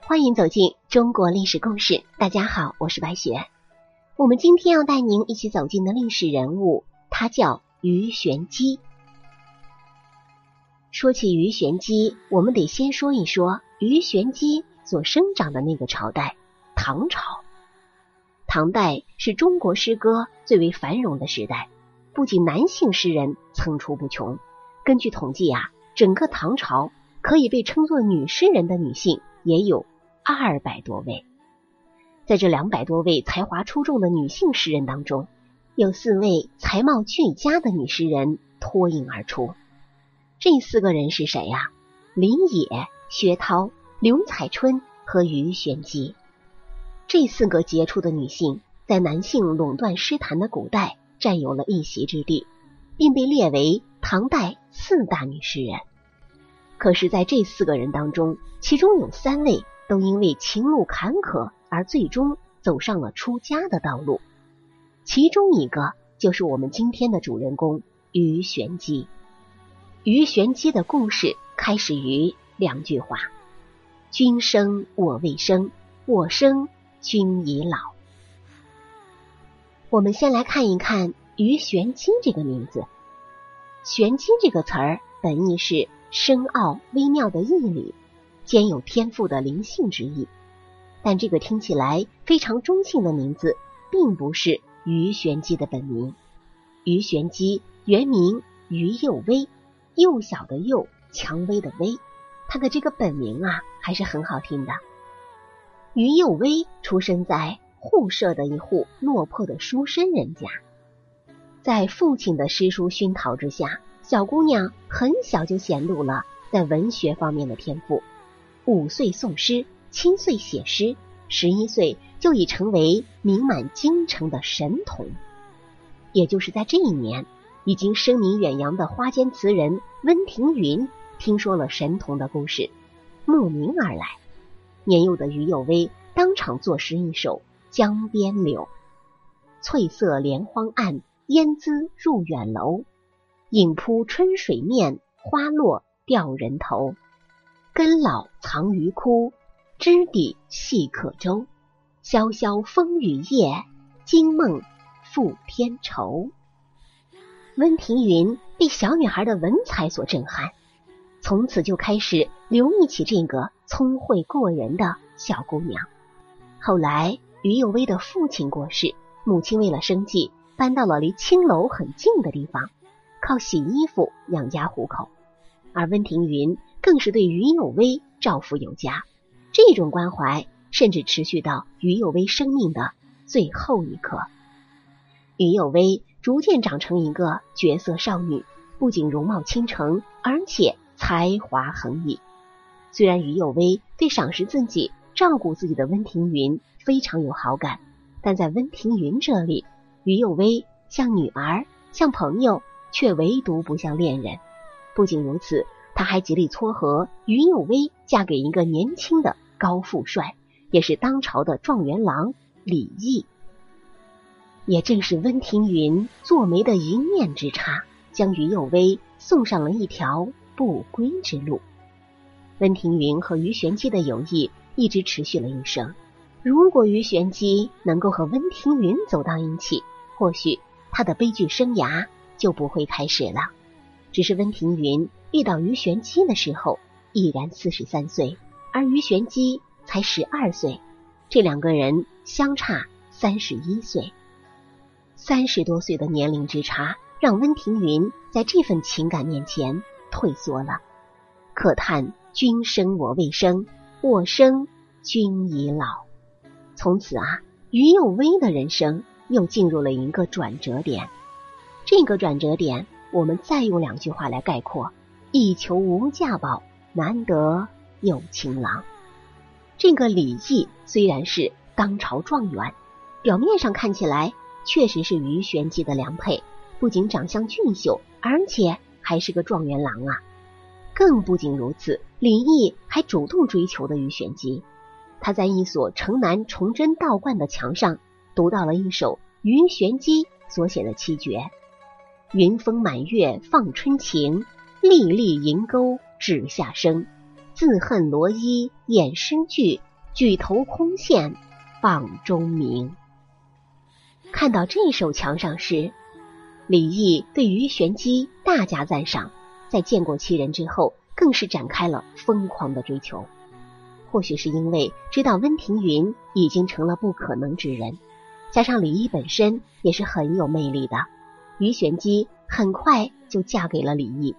欢迎走进中国历史故事。大家好，我是白雪。我们今天要带您一起走进的历史人物，他叫鱼玄机。说起鱼玄机，我们得先说一说鱼玄机所生长的那个朝代——唐朝。唐代是中国诗歌最为繁荣的时代，不仅男性诗人层出不穷，根据统计啊，整个唐朝可以被称作女诗人的女性也有。二百多位，在这两百多位才华出众的女性诗人当中，有四位才貌俱佳的女诗人脱颖而出。这四个人是谁呀？林野、薛涛、刘彩春和鱼玄机。这四个杰出的女性，在男性垄断诗坛的古代占有了一席之地，并被列为唐代四大女诗人。可是，在这四个人当中，其中有三位。都因为情路坎坷而最终走上了出家的道路，其中一个就是我们今天的主人公于玄机。于玄机的故事开始于两句话：“君生我未生，我生君已老。”我们先来看一看于玄机这个名字。玄机这个词儿本意是深奥微妙的义理。兼有天赋的灵性之意，但这个听起来非常中性的名字，并不是于玄机的本名。于玄机原名于幼薇，幼小的幼，蔷薇的薇。他的这个本名啊，还是很好听的。于幼薇出生在户社的一户落魄的书生人家，在父亲的诗书熏陶之下，小姑娘很小就显露了在文学方面的天赋。五岁诵诗，七岁写诗，十一岁就已成为名满京城的神童。也就是在这一年，已经声名远扬的花间词人温庭筠听说了神童的故事，慕名而来。年幼的于幼薇当场作诗一首《江边柳》：翠色连荒岸，烟姿入远楼。影铺春水面，花落掉人头。根老藏鱼枯，枝底系可舟。潇潇风雨夜，惊梦复添愁。温庭筠被小女孩的文采所震撼，从此就开始留意起这个聪慧过人的小姑娘。后来，于幼薇的父亲过世，母亲为了生计，搬到了离青楼很近的地方，靠洗衣服养家糊口。而温庭筠。更是对于有薇照拂有加，这种关怀甚至持续到于有薇生命的最后一刻。于有薇逐渐长成一个绝色少女，不仅容貌倾城，而且才华横溢。虽然于有薇对赏识自己、照顾自己的温庭筠非常有好感，但在温庭筠这里，于有薇像女儿、像朋友，却唯独不像恋人。不仅如此。他还极力撮合于有薇嫁给一个年轻的高富帅，也是当朝的状元郎李毅。也正是温庭筠做媒的一念之差，将于有薇送上了一条不归之路。温庭筠和于玄机的友谊一直持续了一生。如果于玄机能够和温庭筠走到一起，或许他的悲剧生涯就不会开始了。只是温庭筠。遇到鱼玄机的时候，已然四十三岁，而鱼玄机才十二岁，这两个人相差三十一岁，三十多岁的年龄之差，让温庭筠在这份情感面前退缩了。可叹君生我未生，我生君已老。从此啊，于幼薇的人生又进入了一个转折点。这个转折点，我们再用两句话来概括。一求无价宝，难得有情郎。这个李毅虽然是当朝状元，表面上看起来确实是于玄机的良配，不仅长相俊秀，而且还是个状元郎啊。更不仅如此，李毅还主动追求的于玄机。他在一所城南崇祯道观的墙上读到了一首于玄机所写的七绝：云峰满月放春情。粒粒银钩指下生，自恨罗衣掩诗句，举头空羡榜中名。看到这首墙上诗，李益对于玄机大加赞赏，在见过其人之后，更是展开了疯狂的追求。或许是因为知道温庭筠已经成了不可能之人，加上李益本身也是很有魅力的，于玄机很快就嫁给了李毅，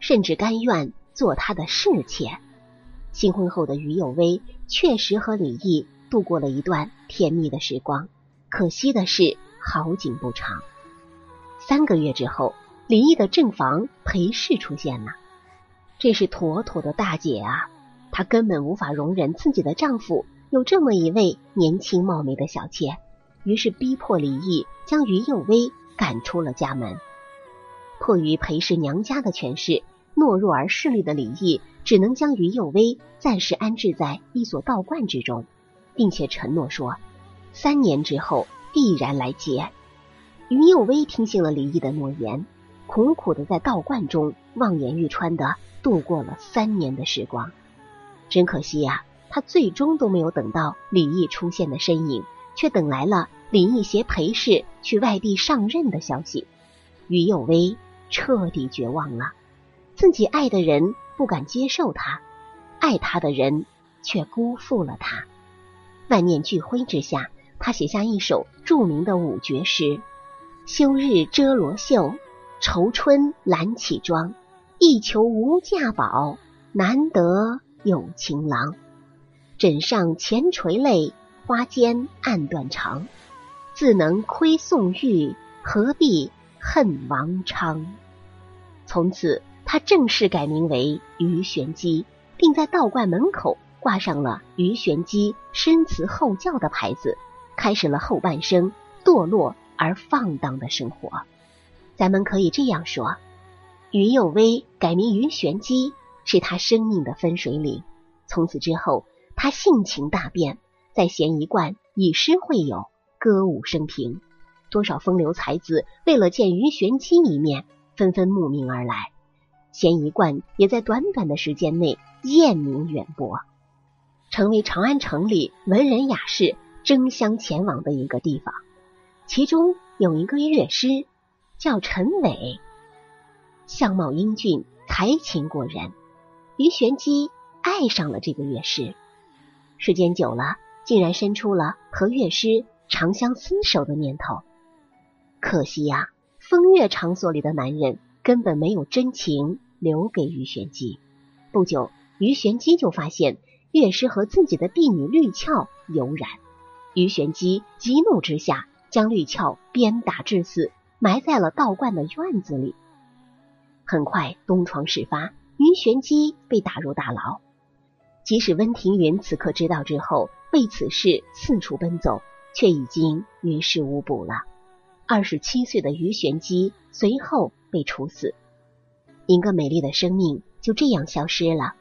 甚至甘愿做他的侍妾。新婚后的于有薇确实和李毅度过了一段甜蜜的时光，可惜的是好景不长。三个月之后，李毅的正房裴氏出现了，这是妥妥的大姐啊！她根本无法容忍自己的丈夫有这么一位年轻貌美的小妾，于是逼迫李毅将于幼薇赶出了家门。迫于裴氏娘家的权势，懦弱而势利的李毅只能将于幼薇暂时安置在一所道观之中，并且承诺说，三年之后必然来接。于幼薇听信了李毅的诺言，苦苦的在道观中望眼欲穿的度过了三年的时光。真可惜呀，他最终都没有等到李毅出现的身影，却等来了林毅携裴氏去外地上任的消息。于有薇彻底绝望了，自己爱的人不敢接受他，爱他的人却辜负了他。万念俱灰之下，他写下一首著名的五绝诗：“休日遮罗袖，愁春揽绮妆。一求无价宝，难得。”有情郎，枕上前垂泪，花间暗断肠。自能窥宋玉，何必恨王昌？从此，他正式改名为鱼玄机，并在道观门口挂上了“鱼玄机深慈厚教”的牌子，开始了后半生堕落而放荡的生活。咱们可以这样说：于幼薇改名于玄机。是他生命的分水岭。从此之后，他性情大变，在咸宜观以诗会友，歌舞升平。多少风流才子为了见于玄机一面，纷纷慕名而来。咸宜观也在短短的时间内艳名远播，成为长安城里文人雅士争相前往的一个地方。其中有一个乐师叫陈伟，相貌英俊，才情过人。于玄机爱上了这个乐师，时间久了，竟然生出了和乐师长相厮守的念头。可惜呀，风月场所里的男人根本没有真情留给于玄机。不久，于玄机就发现乐师和自己的婢女绿俏有染。于玄机激怒之下，将绿俏鞭打致死，埋在了道观的院子里。很快，东窗事发。于玄机被打入大牢，即使温庭筠此刻知道之后，为此事四处奔走，却已经于事无补了。二十七岁的于玄机随后被处死，一个美丽的生命就这样消失了，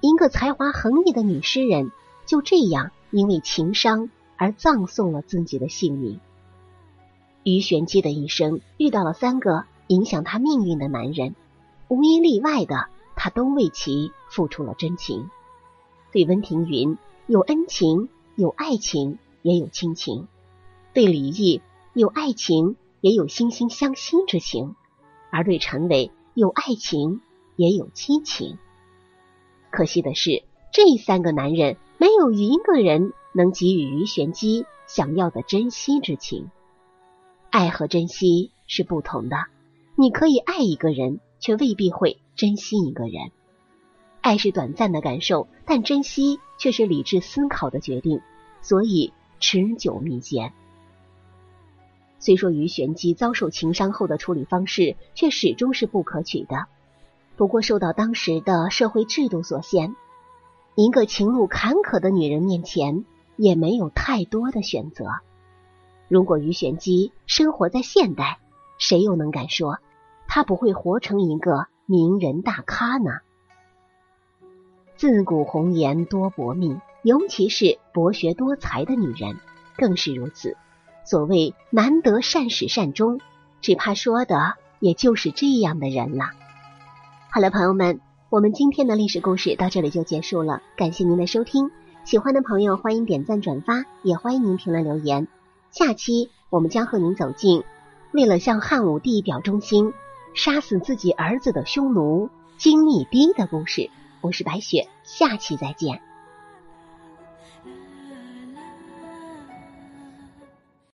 一个才华横溢的女诗人就这样因为情伤而葬送了自己的性命。于玄机的一生遇到了三个影响他命运的男人，无一例外的。他都为其付出了真情，对温庭筠有恩情，有爱情，也有亲情；对李毅有爱情，也有惺惺相惜之情；而对陈伟有爱情，也有亲情。可惜的是，这三个男人没有一个人能给予于玄机想要的珍惜之情。爱和珍惜是不同的，你可以爱一个人，却未必会。珍惜一个人，爱是短暂的感受，但珍惜却是理智思考的决定，所以持久弥坚。虽说于玄机遭受情伤后的处理方式却始终是不可取的，不过受到当时的社会制度所限，一个情路坎坷的女人面前也没有太多的选择。如果于玄机生活在现代，谁又能敢说她不会活成一个？名人大咖呢？自古红颜多薄命，尤其是博学多才的女人更是如此。所谓难得善始善终，只怕说的也就是这样的人了。好了，朋友们，我们今天的历史故事到这里就结束了，感谢您的收听。喜欢的朋友欢迎点赞转发，也欢迎您评论留言。下期我们将和您走进为了向汉武帝表忠心，杀死自己儿子的匈奴金密低的故事。我是白雪，下期再见。